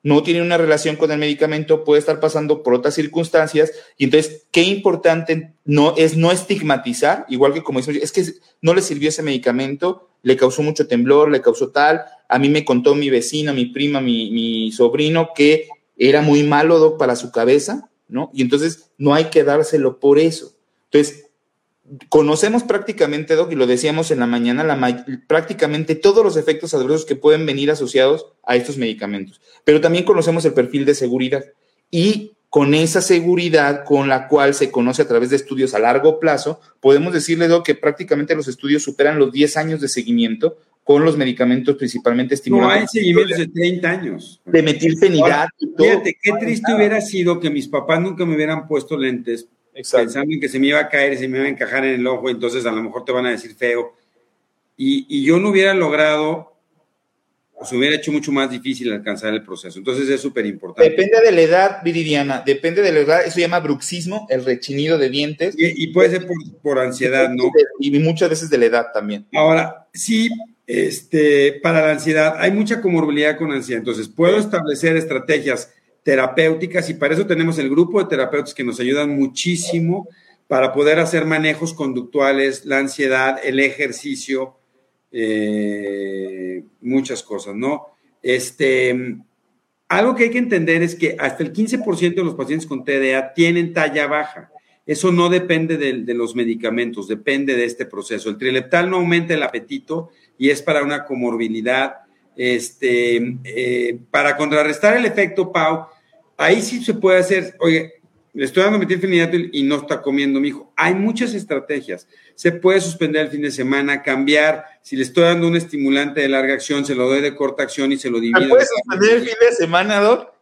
no tiene una relación con el medicamento, puede estar pasando por otras circunstancias. Y entonces, qué importante no, es no estigmatizar, igual que como decimos, es que no le sirvió ese medicamento, le causó mucho temblor, le causó tal. A mí me contó mi vecino, mi prima, mi, mi sobrino, que era muy malo para su cabeza, ¿no? Y entonces no hay que dárselo por eso. Entonces, conocemos prácticamente, Doc, y lo decíamos en la mañana, la, prácticamente todos los efectos adversos que pueden venir asociados a estos medicamentos. Pero también conocemos el perfil de seguridad. Y con esa seguridad con la cual se conoce a través de estudios a largo plazo, podemos decirle, Doc, que prácticamente los estudios superan los 10 años de seguimiento con los medicamentos principalmente estimulantes. No hay seguimientos de 30 años. De metilfenidato. Fíjate, qué triste hubiera sido que mis papás nunca me hubieran puesto lentes pensando en que se me iba a caer y se me iba a encajar en el ojo, entonces a lo mejor te van a decir feo. Y, yo no hubiera logrado, pues hubiera hecho mucho más difícil alcanzar el proceso. Entonces es súper importante. Depende de la edad, Viridiana, depende de la edad, eso se llama bruxismo, el rechinido de dientes. Y, puede ser por, ansiedad, ¿no? Y muchas veces de la edad también. Ahora, sí, este, para la ansiedad, hay mucha comorbilidad con ansiedad, entonces puedo establecer estrategias terapéuticas y para eso tenemos el grupo de terapeutas que nos ayudan muchísimo para poder hacer manejos conductuales, la ansiedad, el ejercicio, eh, muchas cosas, ¿no? Este, algo que hay que entender es que hasta el 15% de los pacientes con TDA tienen talla baja. Eso no depende de, los medicamentos, depende de este proceso. El trileptal no aumenta el apetito y es para una comorbilidad. Este, eh, para contrarrestar el efecto PAU, ahí sí se puede hacer, oye, le estoy dando metilfenidato y no está comiendo mi hijo. Hay muchas estrategias. Se puede suspender el fin de semana, cambiar. Si le estoy dando un estimulante de larga acción, se lo doy de corta acción y se lo divido. ¿Se puede suspender el fin de semana, Doc?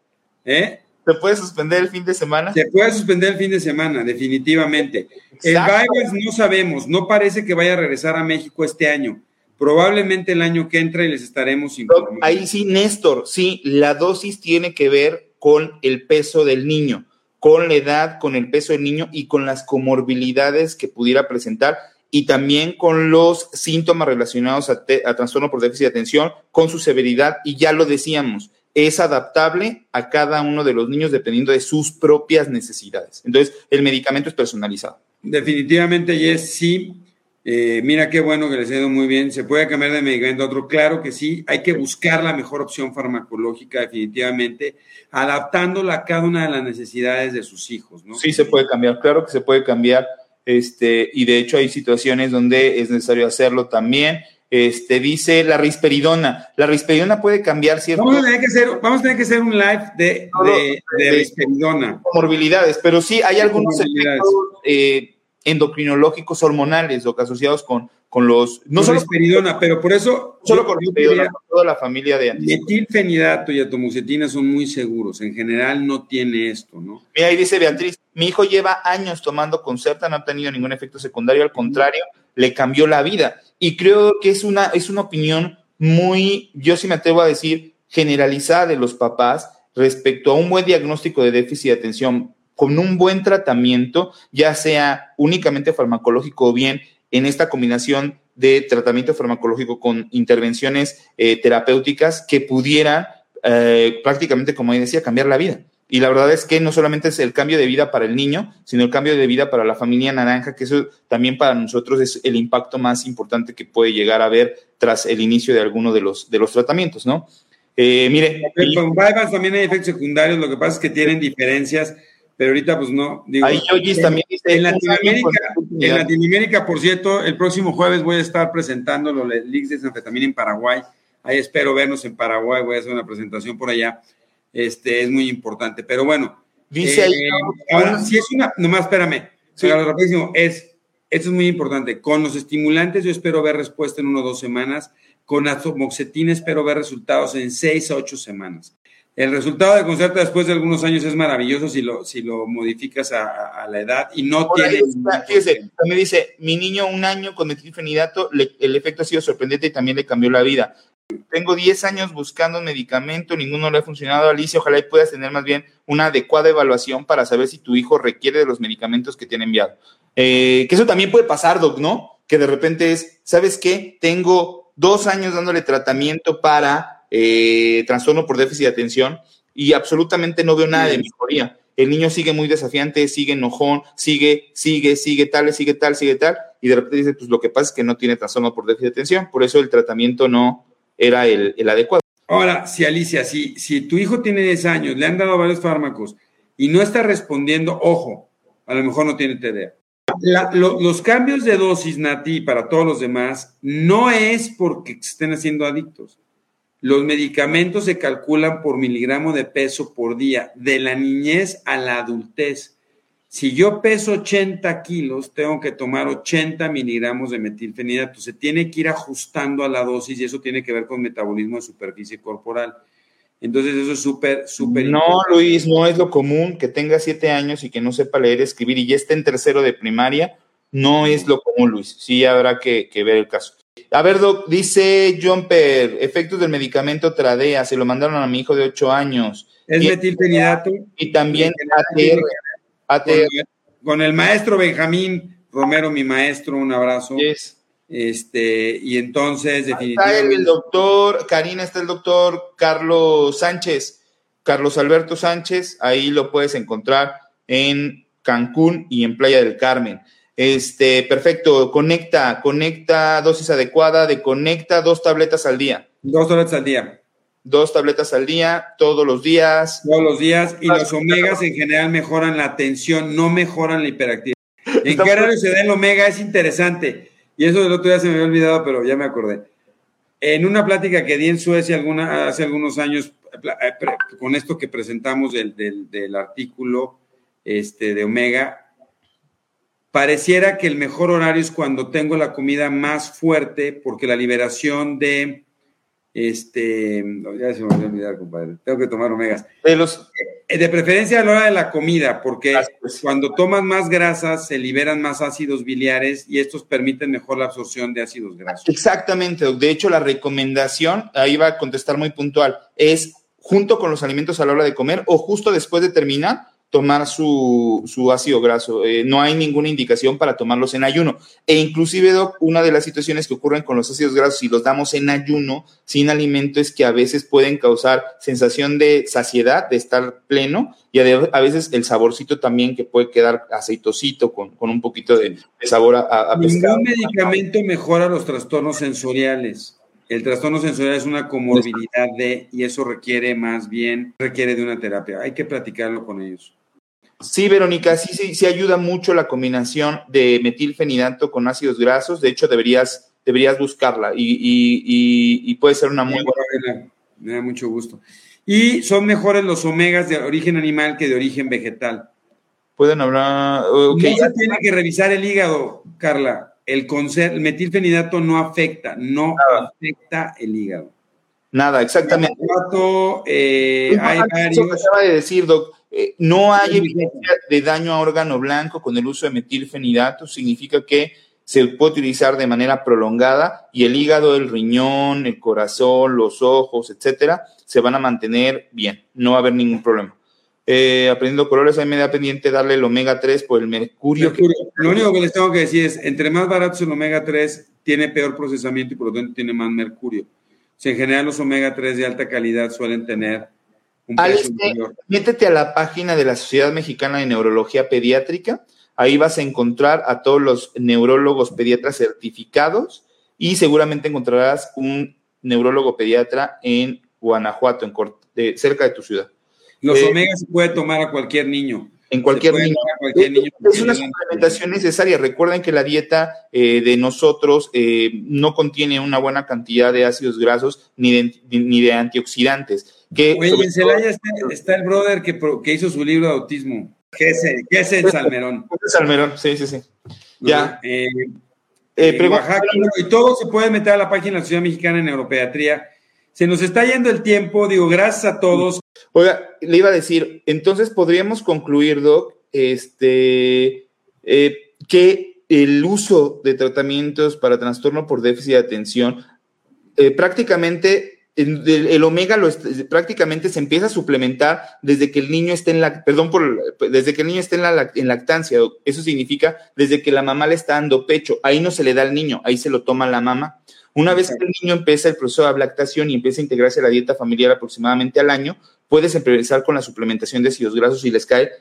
¿Eh? ¿Se puede suspender el fin de semana? Se puede suspender el fin de semana, definitivamente. El virus no sabemos, no parece que vaya a regresar a México este año. Probablemente el año que entra y les estaremos informando. Ahí sí, Néstor, sí, la dosis tiene que ver con el peso del niño, con la edad, con el peso del niño y con las comorbilidades que pudiera presentar y también con los síntomas relacionados a, trastorno por déficit de atención, con su severidad y ya lo decíamos, es adaptable a cada uno de los niños dependiendo de sus propias necesidades. Entonces, el medicamento es personalizado. Definitivamente, Yes, sí. Eh, mira qué bueno que les ha ido muy bien. ¿Se puede cambiar de medicamento a otro? Claro que sí. Hay que buscar la mejor opción farmacológica, definitivamente, adaptándola a cada una de las necesidades de sus hijos. ¿no? Sí, se puede cambiar. Claro que se puede cambiar. Este, y de hecho hay situaciones donde es necesario hacerlo también. Este, dice la risperidona. La risperidona puede cambiar cierto. Vamos a tener que hacer, vamos a tener que hacer un live de, de, de, risperidona. Comorbilidades, pero sí hay algunos efectos eh, endocrinológicos hormonales o asociados con, con los. No solo risperidona, pero por eso. Solo con risperidona, toda la familia de Metilfenidato y atomoxetina son muy seguros. En general no tiene esto, ¿no? Mira, ahí dice Beatriz, mi hijo lleva años tomando Concerta, no ha tenido ningún efecto secundario, al contrario, le cambió la vida. Y creo que es una, es una opinión muy, yo sí me atrevo a decir, generalizada de los papás respecto a un buen diagnóstico de déficit de atención con un buen tratamiento, ya sea únicamente farmacológico o bien en esta combinación de tratamiento farmacológico con intervenciones eh, terapéuticas que pudieran eh, prácticamente, como decía, cambiar la vida. Y la verdad es que no solamente es el cambio de vida para el niño, sino el cambio de vida para la familia naranja, que eso también para nosotros es el impacto más importante que puede llegar a ver tras el inicio de alguno de los, de los tratamientos, ¿no? Eh, mire. Con Vyvanse también hay efectos secundarios, lo que pasa es que tienen diferencias, pero ahorita pues no. Digo, Ahí en, también dice, en Latinoamérica, en Latinoamérica, por cierto, el próximo jueves voy a estar presentando los leaks de Sanfetamina en Paraguay. Ahí espero vernos en Paraguay, voy a hacer una presentación por allá este, es muy importante. Pero bueno, dice ahí. Eh, ahora, si es una, nomás espérame, sí. rapidísimo, es, esto es muy importante. Con los estimulantes yo espero ver respuesta en uno o dos semanas. Con atomoxetina espero ver resultados en seis a ocho semanas. El resultado de concerta después de algunos años es maravilloso si lo, si lo modificas a, a la edad y no Ahora, tiene. Fíjese, me dice, mi niño un año con metilfenidato, le, el efecto ha sido sorprendente y también le cambió la vida. Tengo 10 años buscando un medicamento, ninguno le ha funcionado, Alicia. Ojalá y puedas tener más bien una adecuada evaluación para saber si tu hijo requiere de los medicamentos que te han enviado. Eh, que eso también puede pasar, Doc, ¿no? Que de repente es, ¿sabes qué? Tengo dos años dándole tratamiento para eh, trastorno por déficit de atención y absolutamente no veo nada de mejoría. El niño sigue muy desafiante, sigue enojón, sigue, sigue, sigue tal, sigue tal, sigue tal, y de repente dice, pues lo que pasa es que no tiene trastorno por déficit de atención, por eso el tratamiento no, era el, el, adecuado. Ahora, si Alicia, si, si tu hijo tiene 10 años, le han dado varios fármacos y no está respondiendo, ojo, a lo mejor no tiene TDA. La, lo, los cambios de dosis, Nati, para todos los demás, no es porque estén haciendo adictos. Los medicamentos se calculan por miligramo de peso por día, de la niñez a la adultez. Si yo peso 80 kilos, tengo que tomar 80 miligramos de metilfenidato. Se tiene que ir ajustando a la dosis y eso tiene que ver con metabolismo de superficie corporal. Entonces eso es súper, súper No, importante. Luis, no es lo común que tenga 7 años y que no sepa leer, escribir y ya esté en tercero de primaria. No es lo común, Luis. Sí habrá que, que ver el caso. A ver, Doc, dice Jumper, efectos del medicamento Tradea, se lo mandaron a mi hijo de 8 años. Es metilfenidato. Y también ATR. Con, con, el maestro Benjamín Romero, mi maestro, un abrazo. Yes. Este, y entonces, definitivamente. Está el doctor, Karina, está el doctor Carlos Sánchez, Carlos Alberto Sánchez, ahí lo puedes encontrar en Cancún y en Playa del Carmen. Este, perfecto, conecta, conecta, dosis adecuada de conecta, dos tabletas al día. Dos tabletas al día dos tabletas al día, todos los días. Todos los días, y los omegas en general mejoran la atención, no mejoran la hiperactividad. ¿En qué horario se da el omega? Es interesante. Y eso del otro día se me había olvidado, pero ya me acordé. En una plática que di en Suecia alguna, hace algunos años, con esto que presentamos del, del, del artículo este, de omega, pareciera que el mejor horario es cuando tengo la comida más fuerte, porque la liberación de este, ya se me olvidó olvidar, compadre. Tengo que tomar omegas. De, los... de preferencia a la hora de la comida, porque cuando tomas más grasas se liberan más ácidos biliares y estos permiten mejor la absorción de ácidos grasos. Exactamente. De hecho, la recomendación, ahí va a contestar muy puntual, es junto con los alimentos a la hora de comer o justo después de terminar tomar su, su ácido graso. Eh, no hay ninguna indicación para tomarlos en ayuno. E inclusive, Doc, una de las situaciones que ocurren con los ácidos grasos si los damos en ayuno, sin alimento, es que a veces pueden causar sensación de saciedad, de estar pleno, y a veces el saborcito también que puede quedar aceitosito con, con un poquito de, sabor a, a pescado. Ningún medicamento mejora los trastornos sensoriales. El trastorno sensorial es una comorbilidad de, y eso requiere más bien, requiere de una terapia. Hay que platicarlo con ellos. Sí, Verónica, sí, sí, sí ayuda mucho la combinación de metilfenidato con ácidos grasos. De hecho, deberías, deberías buscarla y, puede ser una muy buena. Me da mucho gusto. Y son mejores los omegas de origen animal que de origen vegetal. Pueden hablar. Okay. No se tiene que revisar el hígado, Carla. El, el metilfenidato no afecta, no afecta el hígado. Nada, exactamente. Eh, hay varios. acaba de decir, doctor eh, no hay evidencia de daño a órgano blanco con el uso de metilfenidato, significa que se puede utilizar de manera prolongada y el hígado, el riñón, el corazón, los ojos, etcétera, se van a mantener bien, no va a haber ningún problema. Eh, aprendiendo colores, a mí me da pendiente darle el omega 3 por el mercurio. Lo único que les tengo que decir es, entre más barato es el omega 3, tiene peor procesamiento y por lo tanto tiene más mercurio. O en general los omega 3 de alta calidad suelen tener métete a la página de la Sociedad Mexicana de Neurología Pediátrica. Ahí vas a encontrar a todos los neurólogos pediatras certificados y seguramente encontrarás un neurólogo pediatra en Guanajuato, en cerca de tu ciudad. Los eh, omegas se puede tomar a cualquier niño. En cualquier niño. Es, una suplementación necesaria. Recuerden que la dieta eh, de nosotros eh, no contiene una buena cantidad de ácidos grasos ni ni de antioxidantes Oye, en Celaya está, el brother que, que, hizo su libro de autismo. ¿Qué es, qué es el Salmerón? Salmerón, sí, sí, sí. Ya. Eh, eh, y todo se puede meter a la página de la Ciudad Mexicana en Neuropediatría. Se nos está yendo el tiempo, digo, gracias a todos. Oiga, le iba a decir, entonces podríamos concluir, Doc, este, eh, que el uso de tratamientos para trastorno por déficit de atención prácticamente el, omega lo, prácticamente se empieza a suplementar desde que el niño esté en la, perdón por, desde que el niño esté en, la, en lactancia. Eso significa desde que la mamá le está dando pecho. Ahí no se le da al niño, ahí se lo toma la mamá. Una vez que el niño empieza el proceso de lactación y empieza a integrarse a la dieta familiar aproximadamente al año, puedes empezar con la suplementación de ácidos grasos y les cae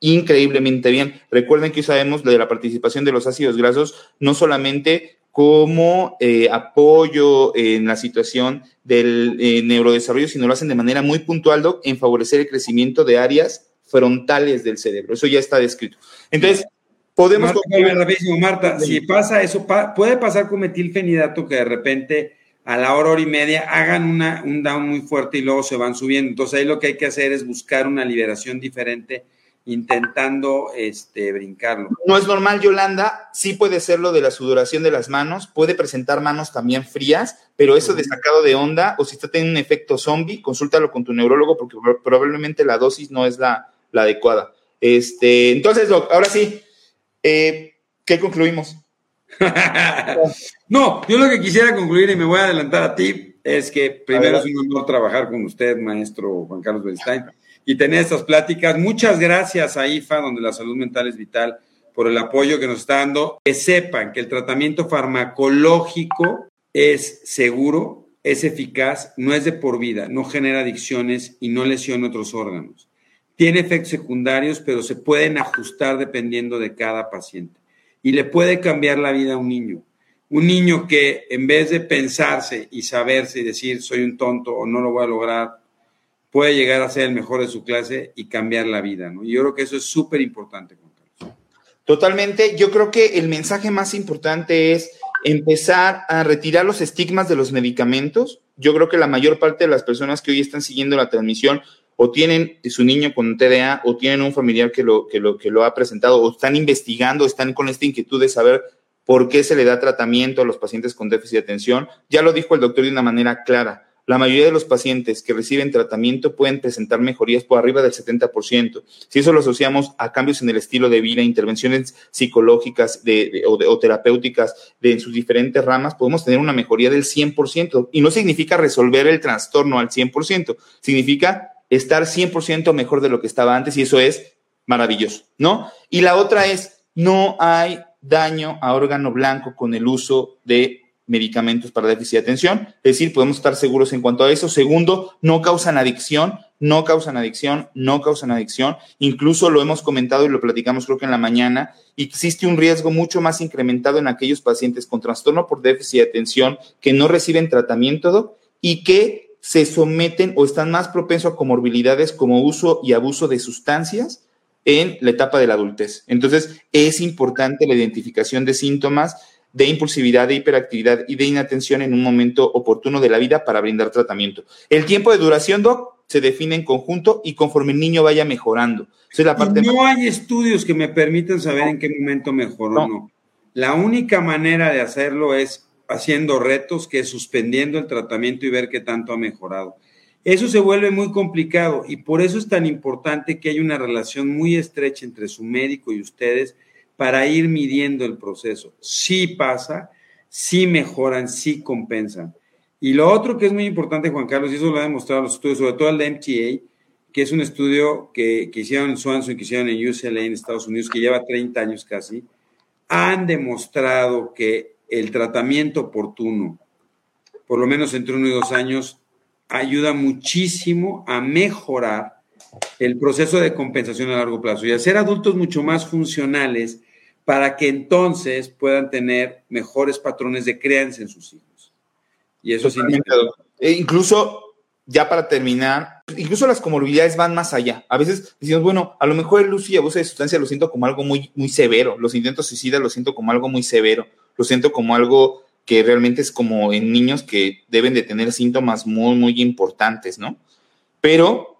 increíblemente bien. Recuerden que sabemos de la participación de los ácidos grasos no solamente como eh, apoyo en la situación del eh, neurodesarrollo, sino lo hacen de manera muy puntual, Doc, en favorecer el crecimiento de áreas frontales del cerebro. Eso ya está descrito. Entonces, podemos... Marta, Marta, si pasa eso, puede pasar con metilfenidato que de repente a la hora, hora y media hagan una, un down muy fuerte y luego se van subiendo. Entonces ahí lo que hay que hacer es buscar una liberación diferente intentando este, brincarlo. No es normal, Yolanda, sí puede ser lo de la sudoración de las manos, puede presentar manos también frías, pero eso de sacado de onda o si está teniendo un efecto zombie, consúltalo con tu neurólogo porque probablemente la dosis no es la, adecuada. Este, entonces, ahora sí, eh, ¿qué concluimos? no, yo lo que quisiera concluir y me voy a adelantar a ti es que primero es un honor trabajar con usted, maestro Juan Carlos Bernstein y tener estas pláticas. Muchas gracias a IFA, donde la salud mental es vital, por el apoyo que nos está dando. Que sepan que el tratamiento farmacológico es seguro, es eficaz, no es de por vida, no genera adicciones y no lesiona otros órganos. Tiene efectos secundarios, pero se pueden ajustar dependiendo de cada paciente. Y le puede cambiar la vida a un niño. Un niño que en vez de pensarse y saberse y decir soy un tonto o no lo voy a lograr, puede llegar a ser el mejor de su clase y cambiar la vida, ¿no? Y yo creo que eso es súper importante. Totalmente. Yo creo que el mensaje más importante es empezar a retirar los estigmas de los medicamentos. Yo creo que la mayor parte de las personas que hoy están siguiendo la transmisión o tienen su niño con TDA o tienen un familiar que lo, que lo, que lo ha presentado o están investigando, están con esta inquietud de saber por qué se le da tratamiento a los pacientes con déficit de atención. Ya lo dijo el doctor de una manera clara la mayoría de los pacientes que reciben tratamiento pueden presentar mejorías por arriba del 70%. Si eso lo asociamos a cambios en el estilo de vida, intervenciones psicológicas o, terapéuticas de, en sus diferentes ramas, podemos tener una mejoría del 100%. Y no significa resolver el trastorno al 100%, significa estar 100% mejor de lo que estaba antes y eso es maravilloso, ¿no? Y la otra es, no hay daño a órgano blanco con el uso de medicamentos para déficit de atención. Es decir, podemos estar seguros en cuanto a eso. Segundo, no causan adicción, no causan adicción, no causan adicción. Incluso lo hemos comentado y lo platicamos creo que en la mañana. Existe un riesgo mucho más incrementado en aquellos pacientes con trastorno por déficit de atención que no reciben tratamiento y que se someten o están más propensos a comorbilidades como uso y abuso de sustancias en la etapa de la adultez. Entonces, es importante la identificación de síntomas de impulsividad, de hiperactividad y de inatención en un momento oportuno de la vida para brindar tratamiento. El tiempo de duración, Doc, se define en conjunto y conforme el niño vaya mejorando. la parte no hay estudios que me permitan saber en qué momento mejoró o no. La única manera de hacerlo es haciendo retos, que es suspendiendo el tratamiento y ver qué tanto ha mejorado. Eso se vuelve muy complicado y por eso es tan importante que haya una relación muy estrecha entre su médico y ustedes para ir midiendo el proceso. Sí pasa, sí mejoran, sí compensan. Y lo otro que es muy importante, Juan Carlos, y eso lo han demostrado los estudios, sobre todo el de MTA, que es un estudio que, que hicieron en Swanson, que hicieron en UCLA en Estados Unidos, que lleva 30 años casi, han demostrado que el tratamiento oportuno, por lo menos entre uno y dos años, ayuda muchísimo a mejorar el proceso de compensación a largo plazo y hacer adultos mucho más funcionales para que entonces puedan tener mejores patrones de crianza en sus hijos. Y eso significa... E incluso, ya para terminar, incluso las comorbilidades van más allá. A veces decimos, bueno, a lo mejor el uso y abuso de sustancia lo siento como algo muy, muy severo. Los intentos suicidas lo siento como algo muy severo. Lo siento como algo que realmente es como en niños que deben de tener síntomas muy, muy importantes, ¿no? Pero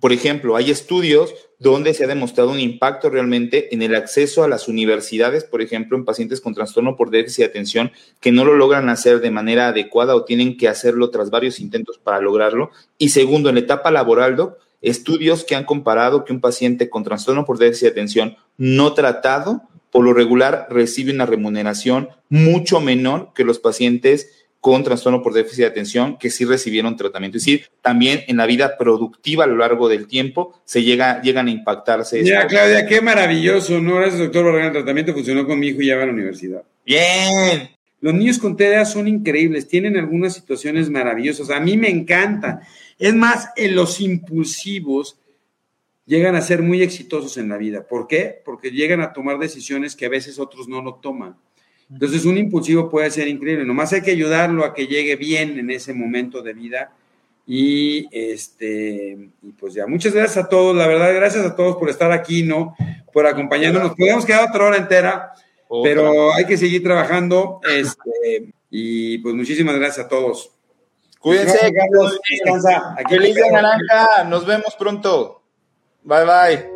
por ejemplo, hay estudios donde se ha demostrado un impacto realmente en el acceso a las universidades, por ejemplo, en pacientes con trastorno por déficit de atención que no lo logran hacer de manera adecuada o tienen que hacerlo tras varios intentos para lograrlo. Y segundo, en la etapa laboral, estudios que han comparado que un paciente con trastorno por déficit de atención no tratado, por lo regular, recibe una remuneración mucho menor que los pacientes con trastorno por déficit de atención que sí recibieron tratamiento. Es decir, también en la vida productiva a lo largo del tiempo se llega, llegan a impactarse. Mira, Claudia, qué maravilloso, ¿no? Gracias, doctor Barragán. El tratamiento funcionó con mi hijo y ya va a la universidad. Bien. Los niños con TDA son increíbles, tienen algunas situaciones maravillosas. A mí me encanta. Es más, en los impulsivos llegan a ser muy exitosos en la vida. ¿Por qué? Porque llegan a tomar decisiones que a veces otros no lo toman. Entonces, un impulsivo puede ser increíble. Nomás hay que ayudarlo a que llegue bien en ese momento de vida. Y este, y pues ya, muchas gracias a todos, la verdad, gracias a todos por estar aquí, ¿no? Por acompañarnos. Podemos quedar otra hora entera, pero hay que seguir trabajando. Este, y pues muchísimas gracias a todos. Cuídense, Carlos. Descansa. Feliz naranja. Nos vemos pronto. Bye bye.